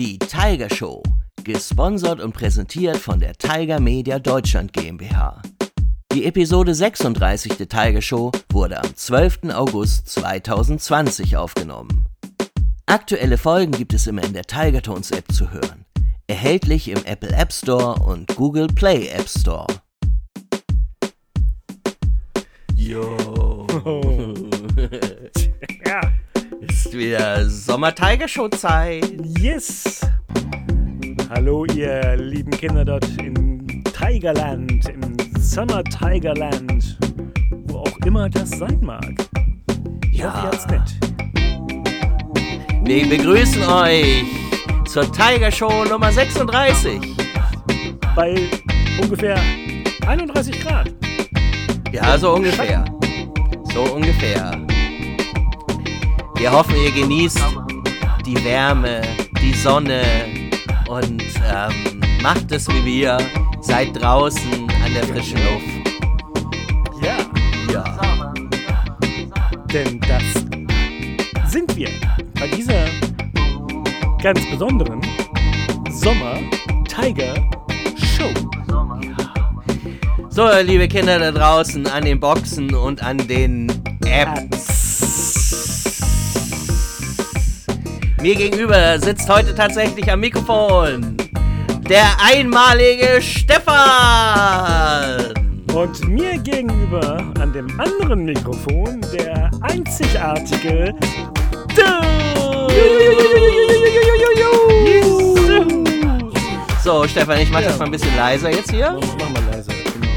Die Tiger Show, gesponsert und präsentiert von der Tiger Media Deutschland GmbH. Die Episode 36 der Tiger Show wurde am 12. August 2020 aufgenommen. Aktuelle Folgen gibt es immer in der Tiger Tones App zu hören. Erhältlich im Apple App Store und Google Play App Store. Jo. Ist wieder Sommer-Tiger-Show-Zeit. Yes. Hallo, ihr lieben Kinder dort in Tigerland, im Summer Tigerland, wo auch immer das sein mag. Ich hoffe, ihr habt's nett. Wir begrüßen euch zur Tiger Show Nummer 36. Bei ungefähr 31 Grad. Ja, so ungefähr. So ungefähr. Wir hoffen, ihr genießt die Wärme, die Sonne und ähm, macht es wie wir. Seid draußen an der frischen Luft. Ja, Ja. denn das sind wir bei dieser ganz besonderen Sommer Tiger Show. So, liebe Kinder da draußen an den Boxen und an den Apps. Mir gegenüber sitzt heute tatsächlich am Mikrofon der einmalige Stefan. Und mir gegenüber an dem anderen Mikrofon der einzigartige. So, Stefan, ich mach Ja. das mal ein bisschen leiser jetzt hier. Mach mal leiser, genau.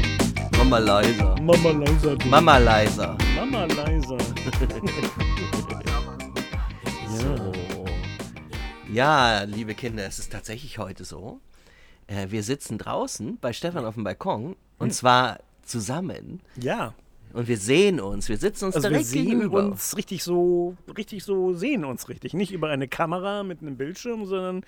Mach mal leiser. Mama leiser. Mama leiser. Mama leiser. Ja, liebe Kinder, es ist tatsächlich heute so. Äh, wir sitzen draußen bei Stefan auf dem Balkon und zwar zusammen. Ja, Und wir sehen uns, wir sitzen uns also wir direkt sehen gegenüber. uns richtig so, richtig so, sehen uns richtig. Nicht über eine Kamera mit einem Bildschirm, sondern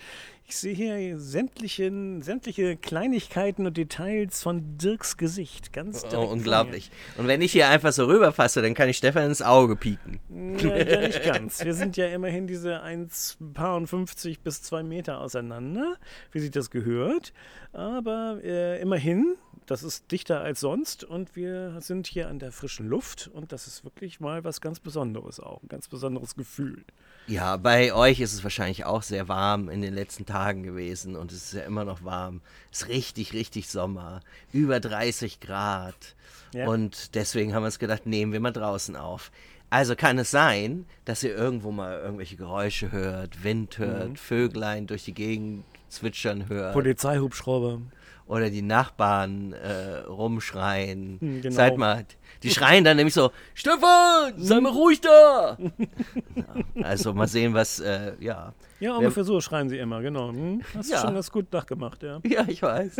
ich sehe hier sämtliche, sämtliche Kleinigkeiten und Details von Dirks Gesicht. Ganz direkt Oh, vor mir. unglaublich. Und wenn ich hier einfach so rüberfasse, dann kann ich Stefan ins Auge pieken. Ja, ja, nicht ganz. Wir sind ja immerhin diese 1,50 bis 2 Meter auseinander, wie sich das gehört. Aber äh, immerhin, das ist dichter als sonst und wir sind hier an der frischen Luft und das ist wirklich mal was ganz Besonderes auch, ein ganz besonderes Gefühl. Ja, bei euch ist es wahrscheinlich auch sehr warm in den letzten Tagen gewesen und es ist ja immer noch warm. Es ist richtig, richtig Sommer. Über 30 Grad. Ja. Und deswegen haben wir uns gedacht, nehmen wir mal draußen auf. Also kann es sein, dass ihr irgendwo mal irgendwelche Geräusche hört, Wind hört, Mhm. Vöglein durch die Gegend zwitschern hört Polizeihubschrauber. Oder die Nachbarn äh, rumschreien. Hm, genau. Seid mal, die schreien dann nämlich so, Stefan, sei mal ruhig da. ja, also mal sehen, was, äh, ja. Ja, ungefähr so schreien sie immer, genau. Hm? Hast Ja. du schon ganz gut nachgemacht, ja. Ja, ich weiß.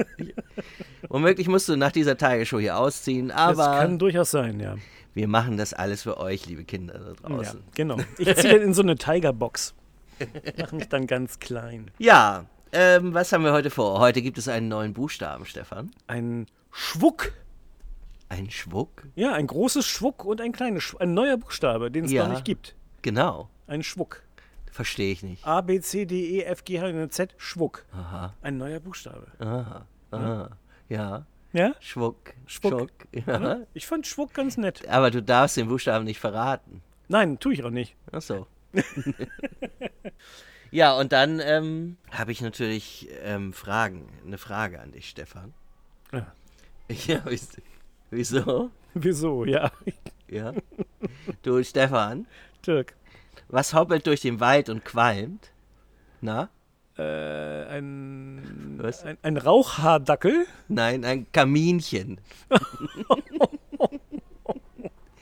Womöglich musst du nach dieser Tagesschau hier ausziehen, Das aber kann durchaus sein, ja. wir machen das alles für euch, liebe Kinder da Ja, draußen. genau. Ich ziehe in so eine Tigerbox. Mach mich dann ganz klein. Ja, ähm, was haben wir heute vor? Heute gibt es einen neuen Buchstaben, Stefan. Ein Schwuck. Ein Schwuck. Ja, ein großes Schwuck und ein kleines Schwuck. Ein neuer Buchstabe, den es Ja. noch nicht gibt. Genau. Ein Schwuck. Verstehe ich nicht. A, B, C, D, E, F, G, H, N, Z, Schwuck. Aha. Ein neuer Buchstabe. Aha. Aha. Ja. Ja? Schwuck. Schwuck. Ja. Ich fand Schwuck ganz nett. Aber du darfst den Buchstaben nicht verraten. Nein, tue ich auch nicht. Ach so. ja, und dann ähm, habe ich natürlich ähm, Fragen. Eine Frage an dich, Stefan. Ja. Ja, wieso? wieso? Wieso? Ja. Ja. Du, Stefan, Dirk. was hoppelt durch den Wald und qualmt? Na? Äh, ein, Was? ein, ein Rauchhaardackel. Nein, ein Kaminchen.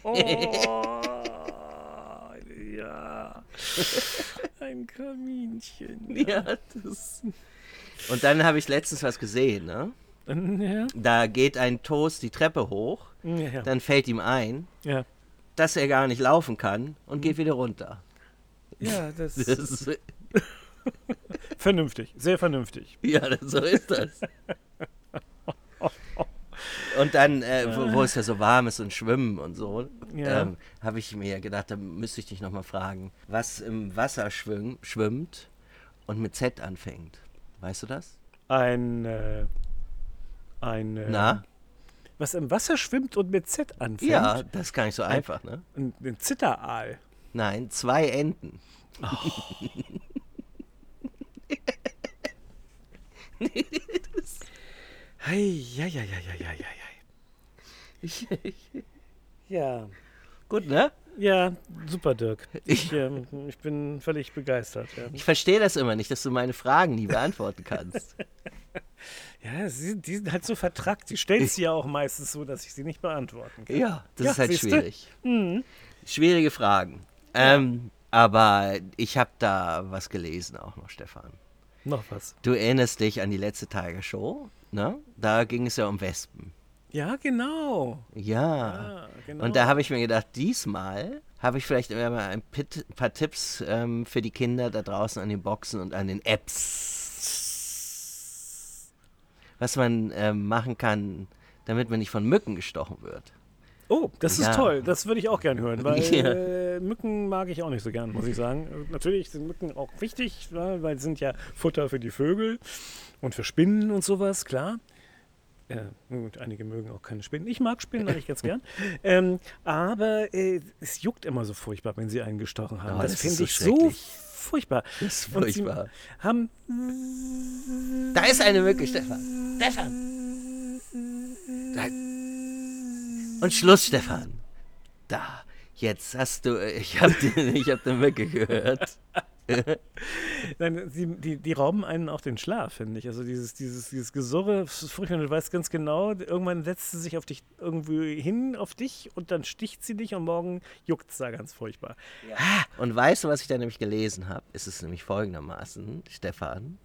Oh, ja. Ein Kaminchen. Ja, das. Und dann habe ich letztens was gesehen, ne? Ja. Da geht ein Toast die Treppe hoch, Ja. dann fällt ihm ein, Ja. dass er gar nicht laufen kann und geht wieder runter. Ja, das Das ist ist, vernünftig. Sehr vernünftig. ja, so ist das. Und dann, äh, wo, wo es ja so warm ist und schwimmen und so, Ja. ähm, habe ich mir gedacht, da müsste ich dich nochmal fragen, was im Wasser schwimm, schwimmt und mit Z anfängt. Weißt du das? Ein, äh, ein, äh, Na? was im Wasser schwimmt und mit Z anfängt. Ja, das ist gar nicht so einfach, ne? Ein, ein Zitteraal. Nein, zwei Enten. Hei, ja, ja, ja, ja, ja, ja, ja. Ja, Gut, ne? ja, super, Dirk. Ich, ähm, ich bin völlig begeistert. Ja, Ich verstehe das immer nicht, dass du meine Fragen nie beantworten kannst. ja sie, die sind halt so vertrackt. Sie stellt sie ja auch meistens so, dass ich sie nicht beantworten kann. Ja, das Ja, ist halt schwierig. Schwierige Fragen. Ähm, aber ich habe da was gelesen auch noch, Stefan. Noch was. Du erinnerst dich an die letzte Tiger Show, ne? Da ging es ja um Wespen. Ja, genau. Ja. Ah, genau. Und da habe ich mir gedacht, diesmal habe ich vielleicht immer mal ein paar Tipps ähm, für die Kinder da draußen an den Boxen und an den Apps. Was man ähm, machen kann, damit man nicht von Mücken gestochen wird. Oh, das ist Ja. toll. Das würde ich auch gern hören, weil Ja. äh, Mücken mag ich auch nicht so gern, muss ich sagen. Äh, Natürlich sind Mücken auch wichtig, ja, weil sie sind ja Futter für die Vögel und für Spinnen und sowas, klar. Äh, gut, einige mögen auch keine Spinnen. Ich mag Spinnen eigentlich ganz gern. Ähm, aber äh, es juckt immer so furchtbar, wenn sie einen gestochen haben. Oh, das das finde so ich so furchtbar. Das ist Und sie furchtbar. haben Da ist eine Mücke, Stefan. Stefan. Da. Und Schluss, Stefan. Da. Jetzt hast du, ich habe hab eine Mücke gehört. Nein, sie, die, die rauben einen auch den Schlaf, finde ich. Also dieses, dieses, dieses Gesurre, ist furchtbar. Du weißt ganz genau, irgendwann setzt sie sich auf dich irgendwie hin auf dich und dann sticht sie dich und morgen juckt es da ganz furchtbar. Und weißt du, was ich da nämlich gelesen habe? Ist es nämlich folgendermaßen, Stefan.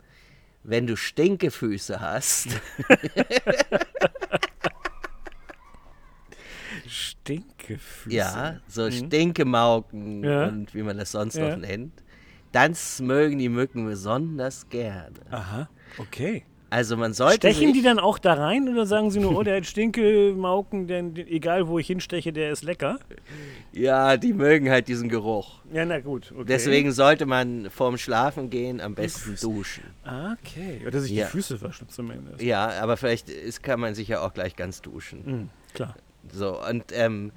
Wenn du Stinkefüße hast, Stinkefüße. ja, so Stinkemauken Mhm. Ja. und wie man das sonst Ja. noch nennt, dann mögen die Mücken besonders gerne. Aha, okay. Also man sollte Stechen die dann auch da rein oder sagen sie nur, oh, der hat Stinkemauken, denn egal wo ich hinsteche, der ist lecker? Ja, die mögen halt diesen Geruch. Ja, na gut, okay. Deswegen sollte man vorm Schlafen gehen am besten duschen. Ah, Okay, oder sich Ja. die Füße waschen zumindest. Ja, aber vielleicht ist, kann man sich ja auch gleich ganz duschen. Mhm, klar. So, und ähm,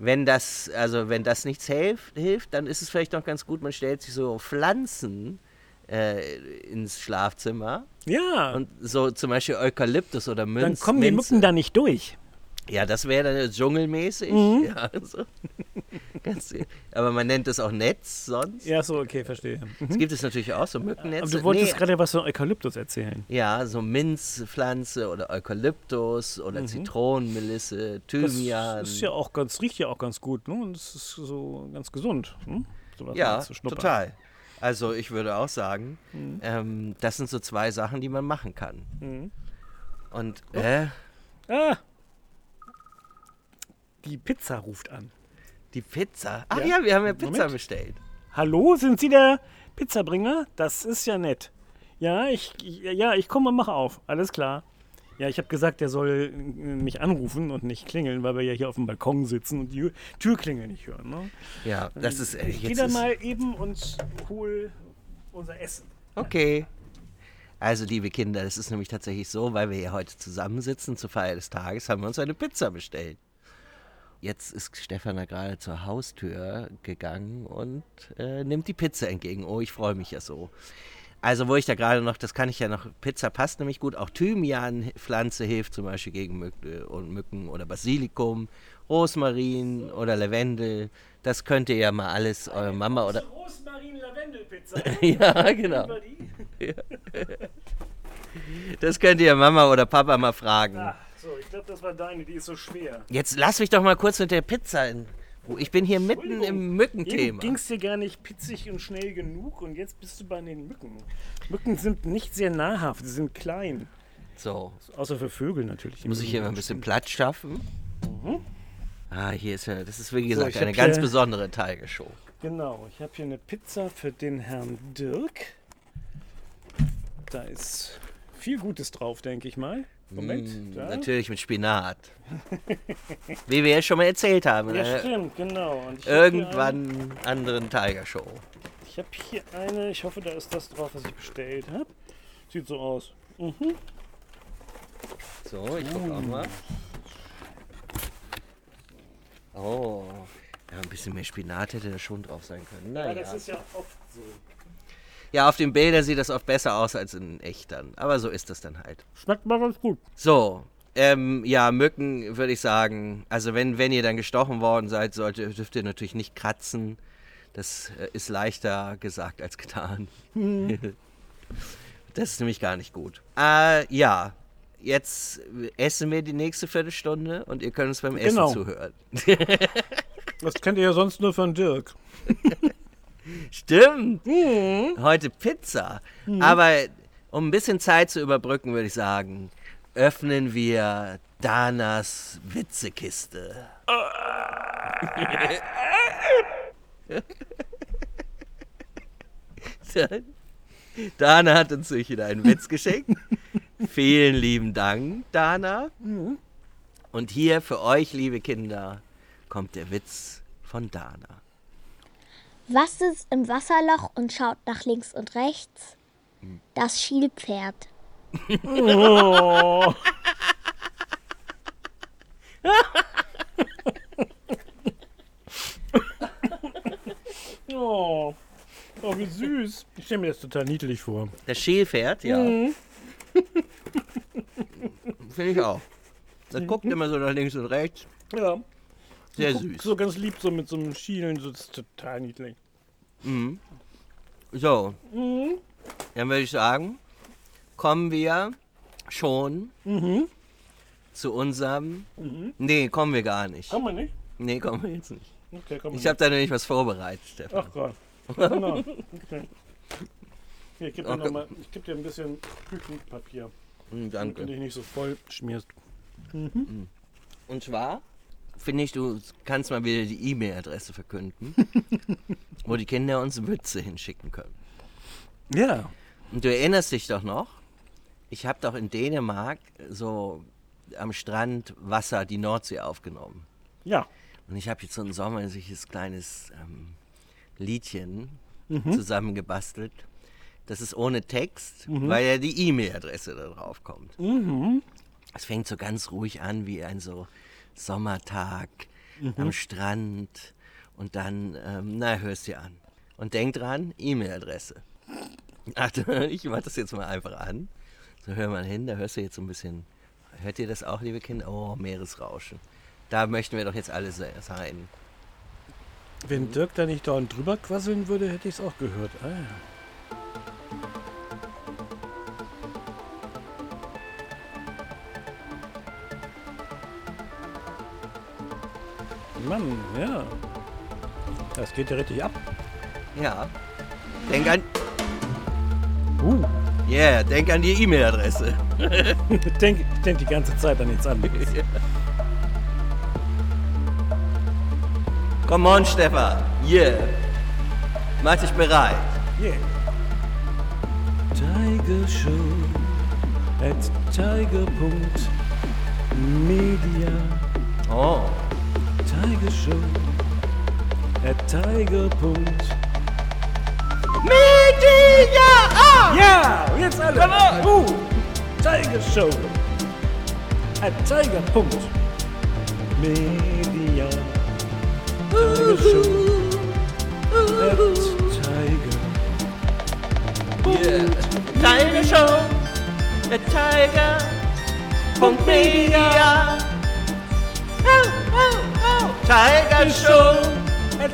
wenn das, also wenn das nichts hilft, hilft, dann ist es vielleicht noch ganz gut, man stellt sich so Pflanzen äh, ins Schlafzimmer. Ja, Und so zum Beispiel Eukalyptus oder Minz. dann kommen die. Mücken da nicht durch. Ja, das wäre dann dschungelmäßig. Mhm. Ja, so. Ganz, aber man nennt es auch Netz sonst. Ja, so, okay, verstehe. Es gibt es natürlich auch so Mückennetze. Aber du wolltest Nee, gerade was von Eukalyptus erzählen. Ja, so Minzpflanze oder Eukalyptus oder Zitronenmelisse, Mhm. Das Thymian. ist ja auch ganz, riecht ja auch ganz gut, ne? Und das ist so ganz gesund. Hm? Sowas mal Ja, zu schnuppern. total. Also ich würde auch sagen, Mhm. ähm, das sind so zwei Sachen, die man machen kann. Mhm. Und Oh. äh, Ah! Die Pizza ruft an. die Pizza. Ach Ja. ja, wir haben ja Pizza Moment. bestellt. Hallo, sind Sie der Pizzabringer? Das ist ja nett. Ja, ich, ja, ich komme und mache auf. Alles klar. Ja, ich habe gesagt, der soll äh, mich anrufen und nicht klingeln, weil wir ja hier auf dem Balkon sitzen und die Türklingel nicht hören. Ne? Ja, das ist. Äh, Ich gehe jetzt da mal eben und hol unser Essen. Okay. Also, liebe Kinder, das ist nämlich tatsächlich so, weil wir hier heute zusammensitzen zur Feier des Tages, haben wir uns eine Pizza bestellt. Jetzt ist Stefan da gerade zur Haustür gegangen und äh, nimmt die Pizza entgegen. Oh, ich freue mich ja so. Also, wo ich da gerade noch, das kann ich ja noch, Pizza passt nämlich gut. Auch Thymianpflanze hilft zum Beispiel gegen Mücken, und Mücken oder Basilikum, Rosmarin oder Lavendel. Das könnt ihr ja mal alles eurer Mama oder. Rosmarin-Lavendel-Pizza. Ja, genau. Das könnt ihr Mama oder Papa mal fragen. Ah, so, ich glaube, das war deine, die ist so schwer. Jetzt lass mich doch mal kurz mit der Pizza in. Ruhe. Ich bin hier mitten im Mückenthema. ging es dir gar nicht pizzig und schnell genug und jetzt bist du bei den Mücken. Mücken sind nicht sehr nahrhaft, sie sind klein. So, Außer für Vögel natürlich. Muss ich hier mal ein bisschen. Platz schaffen. Ah, hier ist ja, das ist wie gesagt ich eine ganz besondere Tiger-Show. Genau, ich habe hier eine Pizza für den Herrn Dirk. Da ist viel Gutes drauf, denke ich mal. Moment. Mm. Natürlich mit Spinat. wie wir ja schon mal erzählt haben. Ja, einer stimmt, genau. Irgendwann anderen Tiger-Show. Ein, ich habe hier eine, ich hoffe, da ist das drauf, was ich bestellt habe. Sieht so aus. Mhm. So, ich guck auch mal. Oh, ja, ein bisschen mehr Spinat hätte da schon drauf sein können. Ja, Naja. das ist ja oft so. Ja, auf den Bildern sieht das oft besser aus als in echt dann. Aber so ist das dann halt. Schmeckt mal ganz gut. So, ähm, ja, Mücken würde ich sagen, also wenn, wenn ihr dann gestochen worden seid, sollte, dürft ihr natürlich nicht kratzen. Das äh, ist leichter gesagt als getan. das ist nämlich gar nicht gut. Äh, ja, jetzt essen wir die nächste Viertelstunde und ihr könnt uns beim Essen Genau. zuhören. Das kennt ihr ja sonst nur von Dirk. Stimmt. Heute Pizza. Aber um ein bisschen Zeit zu überbrücken, würde ich sagen, öffnen wir Danas Witzekiste. Dana hat uns wieder einen Witz geschenkt. Vielen lieben Dank, Dana. Und hier für euch, liebe Kinder, kommt der Witz von Dana. Was ist im Wasserloch und schaut nach links und rechts? Das Schielpferd. Oh. oh. oh, wie süß. Ich stelle mir das total niedlich vor. Das Schälpferd, ja. Finde ich auch. Das guckt immer so nach links und rechts. Ja. Sehr süß. So ganz lieb, so mit so einem Schielen. So, das ist total niedlich. So. Dann würde ich sagen, kommen wir schon zu unserem. Nee, kommen wir gar nicht. Kann man nicht? Nee, kommen wir jetzt nicht. Okay, komm Ich habe da nämlich was vorbereitet, Stefan. Ach Gott. Genau. Okay. Hier, ich gebe dir, Okay. geb dir ein bisschen Küchenpapier, Hm, damit du Danke. dich nicht so voll schmierst. Und zwar finde ich, du kannst mal wieder die E-Mail-Adresse verkünden, wo die Kinder uns Witze hinschicken können. Ja. Und du erinnerst dich doch noch, ich habe doch in Dänemark so am Strand Wasser, die Nordsee aufgenommen. Ja. Und ich habe jetzt so ein sommerliches kleines ähm, Liedchen zusammengebastelt. Das ist ohne Text, weil ja die E-Mail-Adresse da drauf kommt. Es fängt so ganz ruhig an wie ein so Sommertag am Strand. Und dann, ähm, na, hörst dir an. Und denk dran, E-Mail-Adresse. Warte, ich mach das jetzt mal einfach an. So, hör mal hin, da hörst du jetzt so ein bisschen. Hört ihr das auch, liebe Kinder? Oh, Meeresrauschen. Da möchten wir doch jetzt alle se- sein. Wenn Dirk da nicht dauernd drüber quasseln würde, hätte ich es auch gehört. Ah, ja. Mann, ja. Das geht ja richtig ab. Ja. Denk an. Uh, Yeah, denk an die E-Mail-Adresse. ich denk die ganze Zeit an nichts anderes. Come on, Stefan. Yeah. Mach dich bereit. Yeah. Tiger Show at tiger.media. Oh. Tiger Show at tiger.media. Media! Ja, jetzt alle. Uh, Tiger Show at tiger.media. Tiger Show at tiger. Yeah. Tiger Show. The Tiger. Punkt Media. Oh, oh, oh. Tiger Show.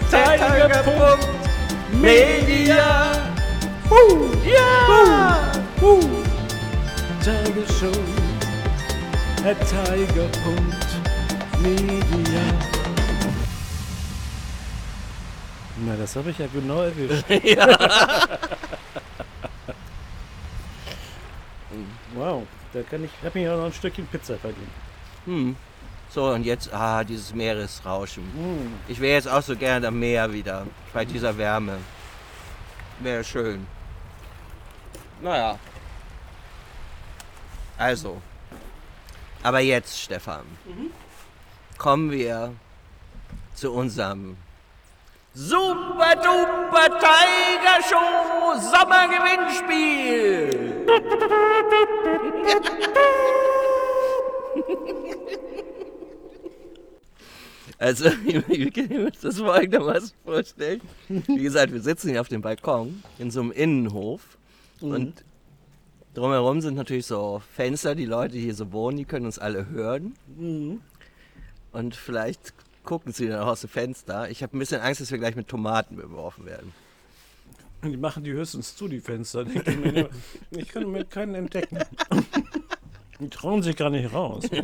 Tiger. tiger.media. Punkt Media. Ja. Tiger Show at tiger.media. Na, das habe ich ja genau erwischt. wow, da kann ich, habe mir ja noch ein Stückchen Pizza verdient. Hm. So, und jetzt, ah, dieses Meeresrauschen. Ich wäre jetzt auch so gerne am Meer wieder, bei dieser Wärme. Wäre schön. Naja. Also. Aber jetzt, Stefan, kommen wir zu unserem Super Duper Tiger Show Sommergewinnspiel. Also, wir können uns das folgendermaßen vorstellen. Wie gesagt, wir sitzen hier auf dem Balkon in so einem Innenhof und drumherum sind natürlich so Fenster, die Leute, die hier so wohnen, die können uns alle hören. Und vielleicht gucken sie dann auch aus dem Fenster. Ich habe ein bisschen Angst, dass wir gleich mit Tomaten beworfen werden. Die machen die höchstens zu, die Fenster. Können mir- Ich kann mit keinen entdecken. Die trauen sich gar nicht raus.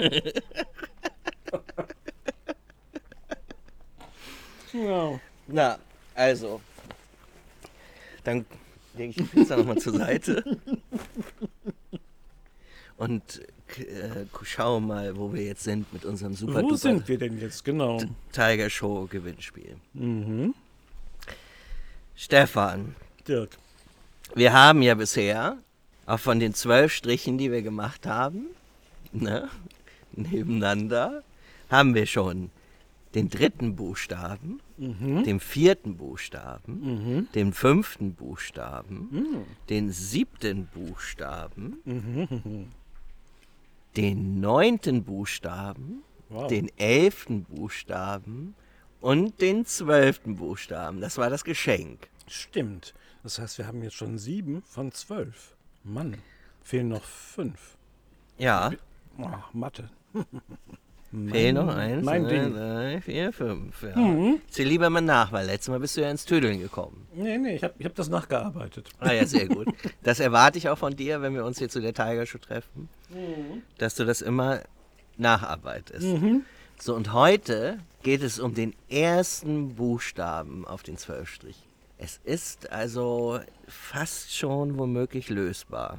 Ja. Na, also. Dann lege ich die Pizza nochmal zur Seite. Und äh, schau mal, wo wir jetzt sind mit unserem super Wo sind wir denn jetzt? Genau. Tiger Show Gewinnspiel. Mhm. Stefan, Dirk. wir haben ja bisher auch von den zwölf Strichen, die wir gemacht haben, ne, nebeneinander, haben wir schon den dritten Buchstaben, den vierten Buchstaben, den fünften Buchstaben, den siebten Buchstaben, den neunten Buchstaben, Wow. den elften Buchstaben und den zwölften Buchstaben. Das war das Geschenk. Stimmt. Das heißt, wir haben jetzt schon sieben von zwölf. Mann, fehlen noch fünf. Ja, Oh, Mathe. fehlen noch eins, mein zwei, Ding. drei, vier, fünf. Ja. Zähl lieber mal nach, weil letztes Mal bist du ja ins Tüdeln gekommen. Nee, nee, ich habe ich hab das nachgearbeitet. Ah ja, sehr gut. Das erwarte ich auch von dir, wenn wir uns hier zu der Tiger Show treffen, dass du das immer nacharbeitest. So, und heute geht es um den ersten Buchstaben auf den Zwölfstrich. Es ist also fast schon womöglich lösbar.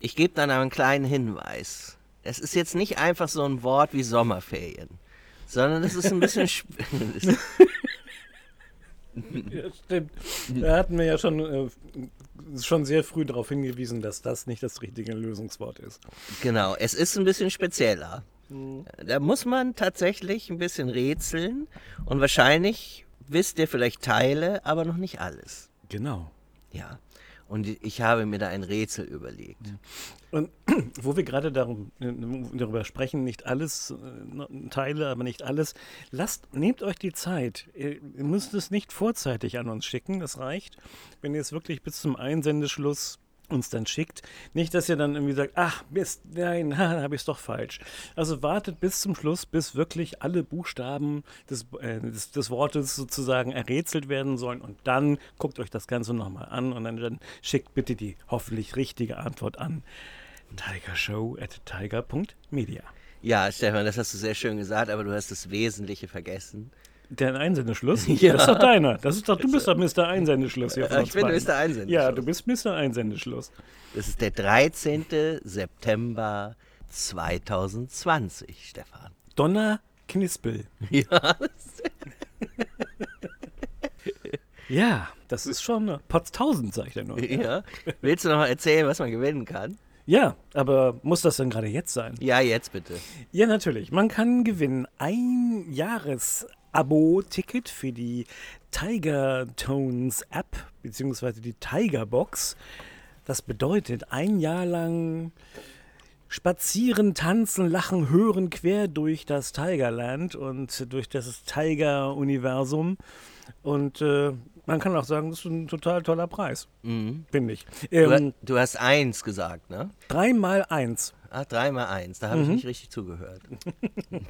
Ich gebe dann einen kleinen Hinweis. Es ist jetzt nicht einfach so ein Wort wie Sommerferien, sondern es ist ein bisschen... Ja, stimmt. Da hatten wir ja schon, äh, schon sehr früh darauf hingewiesen, dass das nicht das richtige Lösungswort ist. Genau, es ist ein bisschen spezieller. Mhm. Da muss man tatsächlich ein bisschen rätseln und wahrscheinlich wisst ihr vielleicht Teile, aber noch nicht alles. Genau. Ja, und ich habe mir da ein Rätsel überlegt. Und wo wir gerade darum, äh, darüber sprechen, nicht alles, äh, Teile, aber nicht alles, lasst, nehmt euch die Zeit. Ihr ihr müsst es nicht vorzeitig an uns schicken, das reicht, wenn ihr es wirklich bis zum Einsendeschluss uns dann schickt. Nicht, dass ihr dann irgendwie sagt, ach Mist, nein, habe ich es doch falsch. Also wartet bis zum Schluss, bis wirklich alle Buchstaben des, äh, des, des Wortes sozusagen errätselt werden sollen und dann guckt euch das Ganze nochmal an und dann, dann schickt bitte die hoffentlich richtige Antwort an tigershow at tiger.media. Ja, Stefan, das hast du sehr schön gesagt, aber du hast das Wesentliche vergessen. Der Einsendeschluss? Ja. Das ist doch deiner. Das ist doch, du bist doch Mr. Einsendeschluss hier Äh, ich bin. Mr. Einsendeschluss. Ja, du bist Mr. Einsendeschluss. Das ist der 13. September 2020, Stefan. Donner Knispel. Ja, Ja, das ist schon äh, Potztausend, sag ich dir nur. ja. Willst du noch mal erzählen, was man gewinnen kann? Ja, aber muss das denn gerade jetzt sein? Ja, jetzt bitte. Ja, natürlich. Man kann gewinnen ein Jahres-Abo-Ticket für die Tiger Tones App beziehungsweise die Tiger Box. Das bedeutet ein Jahr lang spazieren, tanzen, lachen, hören quer durch das Tigerland und durch das Tiger-Universum. Und äh, man kann auch sagen, das ist ein total toller Preis, Mhm. finde ich. Du, Ähm, du hast eins gesagt, ne? drei mal eins. Ah, dreimal eins. Da habe Mhm. ich nicht richtig zugehört.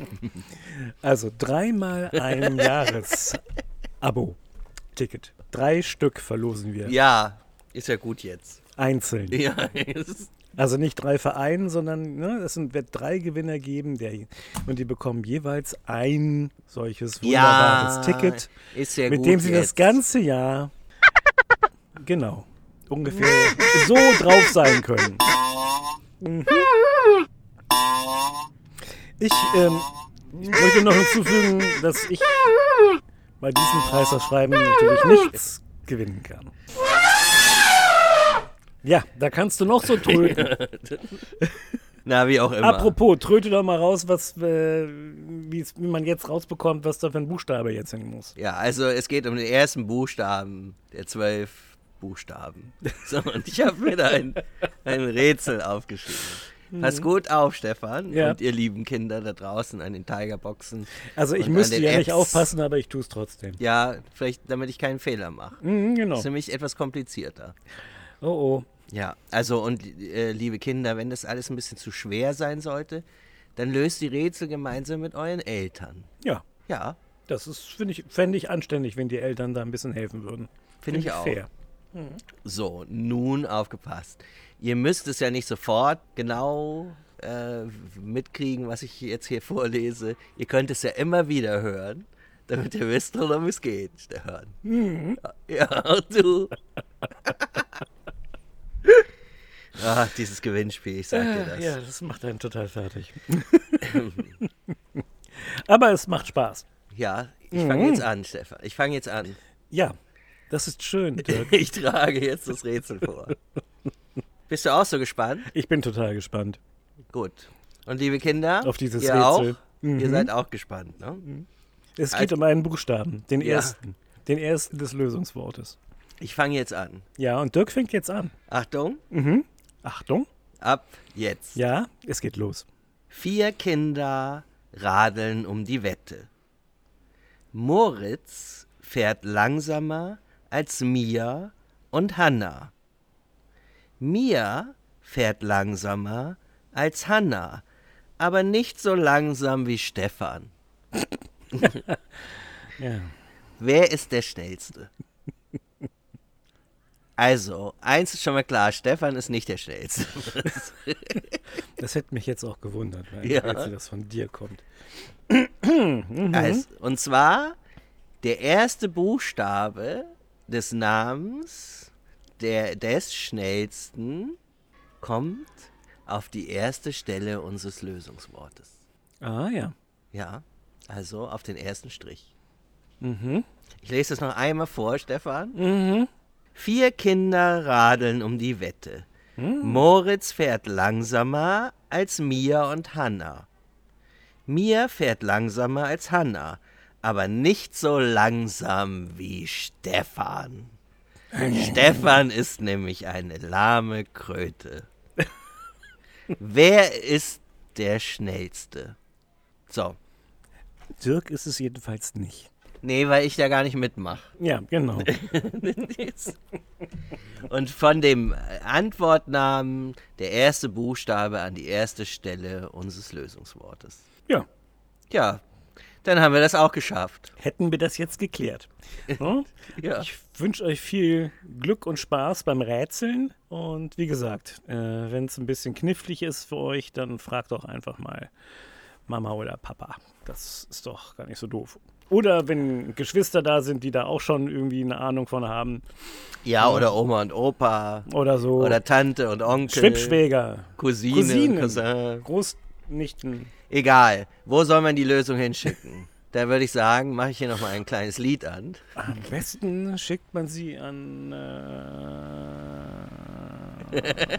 Also dreimal ein Jahres-Abo-Ticket. Drei Stück verlosen wir. Ja, ist ja gut jetzt. Einzeln. Ja, ist- Also nicht drei Vereinen, sondern ne, es wird drei Gewinner geben der, und die bekommen jeweils ein solches wunderbares ja Ticket, mit dem sie das jetzt. ganze Jahr genau ungefähr so drauf sein können. Mhm. Ich ähm, möchte noch hinzufügen, dass ich bei diesem Preisausschreiben natürlich nichts gewinnen kann. Ja, da kannst du noch so tröten. Na, wie auch immer. Apropos, tröte doch mal raus, was, äh, wie man jetzt rausbekommt, was da für ein Buchstabe jetzt hin muss. Ja, also es geht um den ersten Buchstaben der zwölf Buchstaben. So, und ich habe mir da ein, ein Rätsel aufgeschrieben. Pass gut auf, Stefan Mhm. Ja. und ihr lieben Kinder da draußen an den Tigerboxen. Also ich müsste ja nicht Apps. aufpassen, aber ich tue es trotzdem. Ja, vielleicht damit ich keinen Fehler mache. Mhm, genau. Das ist nämlich etwas komplizierter. Oh oh. Ja, also und äh, liebe Kinder, wenn das alles ein bisschen zu schwer sein sollte, dann löst die Rätsel gemeinsam mit euren Eltern. Ja, Ja, das ist, finde ich, fände ich anständig, wenn die Eltern da ein bisschen helfen würden. finde ich auch. Fair. So, nun aufgepasst. Ihr müsst es ja nicht sofort genau äh, mitkriegen, was ich jetzt hier vorlese. Ihr könnt es ja immer wieder hören, damit ihr wisst, worum es geht, Stefan. Ja, auch du. Ach, dieses Gewinnspiel, ich sag dir das. Ja, das macht einen total fertig. aber es macht Spaß. Ja, ich fange jetzt an, Stefan. Ich fange jetzt an. Ja, das ist schön, Dirk. Ich trage jetzt das Rätsel vor. Bist du auch so gespannt? Ich bin total gespannt. Gut. Und liebe Kinder, Auf dieses ihr Rätsel. auch? Ihr seid auch gespannt, ne? Es geht Also- um einen Buchstaben, den Ja. ersten. Den ersten des Lösungswortes. Ich fange jetzt an. Ja, und Dirk fängt jetzt an. Achtung, Achtung. ab jetzt. Ja, es geht los. Vier Kinder radeln um die Wette. Moritz fährt langsamer als Mia und Hanna. Mia fährt langsamer als Hanna, aber nicht so langsam wie Stefan. Ja. Wer ist der Schnellste? Also, eins ist schon mal klar, Stefan ist nicht der Schnellste. Das hätte mich jetzt auch gewundert, weil Ja. als das von dir kommt. Also, und zwar der erste Buchstabe des Namens der, des Schnellsten kommt auf die erste Stelle unseres Lösungswortes. Ah ja. Ja, also auf den ersten Strich. Mhm. Ich lese das noch einmal vor, Stefan. Vier Kinder radeln um die Wette. Moritz fährt langsamer als Mia und Hanna. Mia fährt langsamer als Hanna, aber nicht so langsam wie Stefan. Stefan ist nämlich eine lahme Kröte. Wer ist der Schnellste? So, Dirk ist es jedenfalls nicht. Nee, weil ich da gar nicht mitmache. Ja, genau. Und von dem Antwortnamen der erste Buchstabe an die erste Stelle unseres Lösungswortes. ja. Ja, dann haben wir das auch geschafft. Hätten wir das jetzt geklärt. Ja? Ja. Ich wünsche euch viel Glück und Spaß beim Rätseln. Und wie gesagt, äh, wenn es ein bisschen knifflig ist für euch, dann fragt doch einfach mal Mama oder Papa. Das ist doch gar nicht so doof. Oder wenn Geschwister da sind, die da auch schon irgendwie eine Ahnung von haben. Ja, oder Oma und Opa. Oder so. Oder Tante und Onkel. Schwippschwäger, Cousine, Cousinen. Cousin. Großnichten. Egal. Wo soll man die Lösung hinschicken? Da würde ich sagen, mache ich hier nochmal ein kleines Lied an. Am besten schickt man sie an. Äh,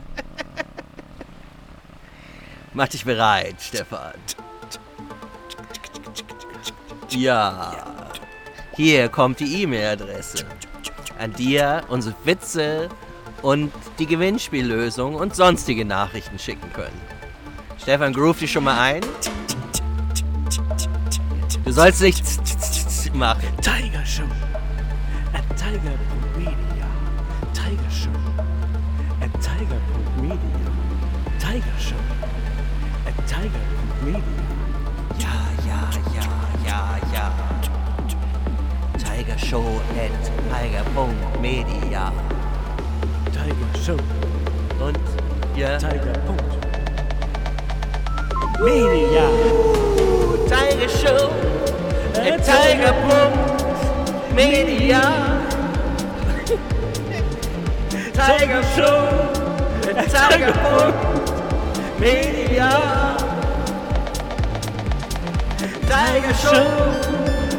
Mach dich bereit, Stefan. Ja. Hier kommt die E-Mail-Adresse. An dir unsere Witze und die Gewinnspiellösung und sonstige Nachrichten schicken können. Stefan, groove dich schon mal ein. Du sollst nicht machen. Tiger Show tiger.media. Tiger Show. Und ja, Tiger. Media. Tiger Show at tiger.media. Tiger Show at tiger.media. Tiger Show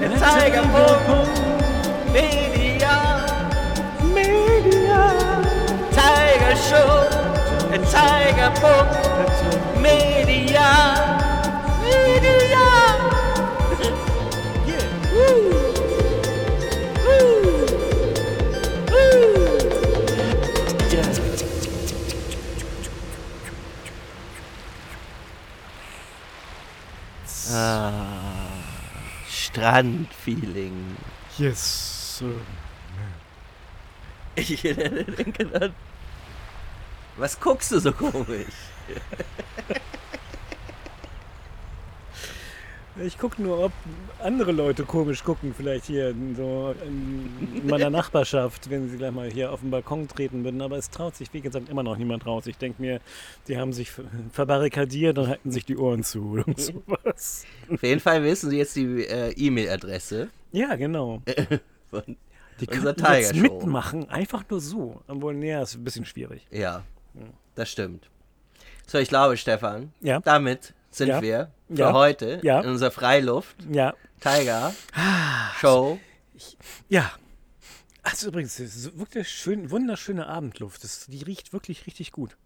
at tiger.media. Media. Show Tiger.media. Media. Ah, Strandfeeling. Yes. Sir. Ich denke dann, was guckst du so komisch? Ich gucke nur, ob andere Leute komisch gucken, vielleicht hier so in meiner Nachbarschaft, wenn sie gleich mal hier auf den Balkon treten würden. Aber es traut sich, wie gesagt, immer noch niemand raus. Ich denke mir, die haben sich verbarrikadiert und halten sich die Ohren zu oder sowas. Auf jeden Fall wissen sie jetzt die äh, E-Mail-Adresse Ja, genau. von Die können jetzt mitmachen, einfach nur so. Obwohl, nee, ist ein bisschen schwierig. Ja, das stimmt. So, ich glaube, Stefan, Ja. damit sind Ja. wir für Ja. heute in unserer Freiluft Ja, Tiger Show. ja. Also übrigens, es ist wirklich schön, wunderschöne Abendluft. Das, die riecht wirklich richtig gut.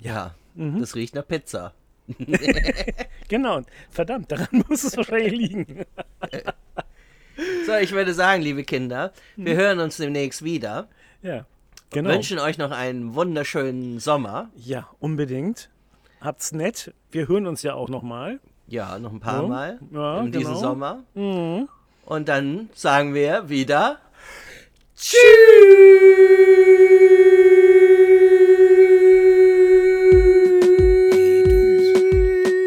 Ja, Mhm. das riecht nach Pizza. Genau, verdammt, daran muss es wahrscheinlich liegen. So, ich würde sagen, liebe Kinder, wir hören uns demnächst wieder. Ja, Mhm. Genau. Wünschen euch noch einen wunderschönen Sommer. Ja, unbedingt. Habt's nett. Wir hören uns ja auch nochmal. Ja, noch ein paar Ja. Mal Ja, in diesem genau. Sommer. Mhm. Und dann sagen wir wieder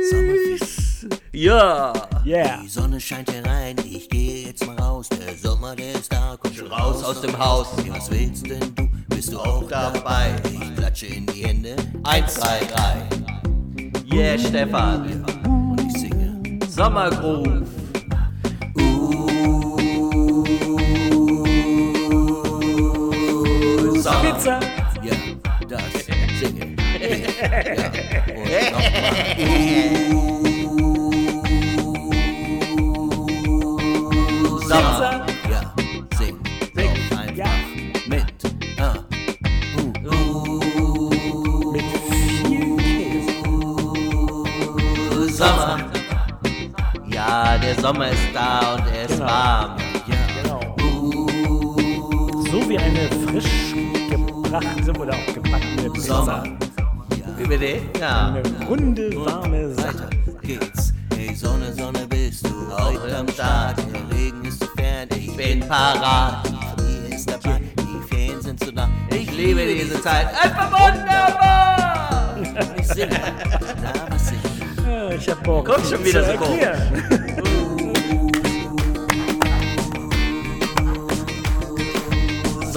Sommerfest. Ja. Yeah. Die Sonne scheint herein, ich gehe jetzt mal raus. Der Sommer, der ist da, komm schon Raus aus dem Haus. Was willst denn du? Bist du auch dabei? Ich klatsche in die Hände. Eins, zwei, drei. Yeah, Stefan. Und ich singe. Sommergroove. Sommer. Pizza. Ja, das singe. ich. Ja, und nochmal. Sommer. Der Sommer ist da und er ist Genau. warm. Genau. So wie eine frisch gebrachte oder auch gebackene Pizza. Sommer. Wie bitte? Ja. Eine runde, warme Sache. Geht's. Hey Sonne, Sonne, bist du heute am Start? Der Regen ist zu fern, ich Bin parat. Hier ist dabei, die Ferien sind zu nah. Ich liebe diese Zeit. Einfach wunderbar. Ich singe. Na, was ich? Ja, ich hab Bock. Guck schon wieder so komisch.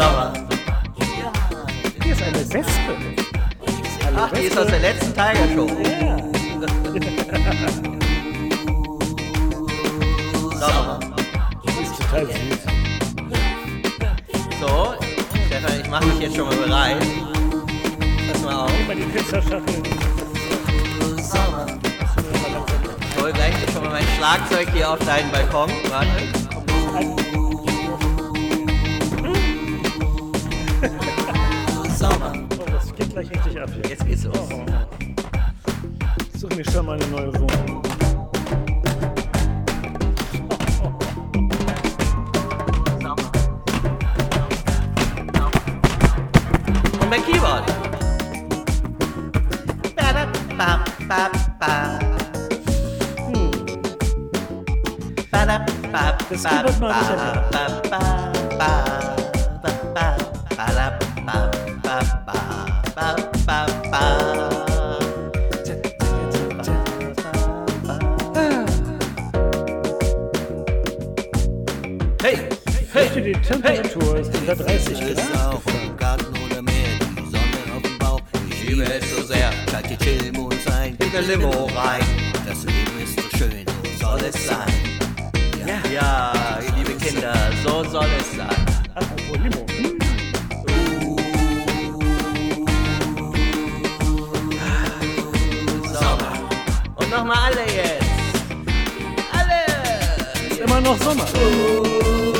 Sommer. Hier ist eine Wespe. Eine Ach, die ist aus der letzten Tiger Show. Ja. Sommer. Die ist total süß. So, Stefan, ich mache mich jetzt schon mal bereit. Pass mal auf. Mal die Pizzaschachtel. Sommer. Ich hol gleich schon mal mein Schlagzeug hier auf deinen Balkon. Warte. Ab hier. Jetzt geht's los. Ich suche mir schon mal eine neue Wohnung. Und mein Keyboard. Ba, ba, ba, ba. Hm. Ba, da, ba, ba, ba, ba, ba, ba, Limo rein. Das Leben ist so schön, so soll es sein. Ja, liebe Kinder, so soll es sein. Apropos Limo. Sommer. Und nochmal alle jetzt. Alle. Ist immer noch Sommer. Sommer.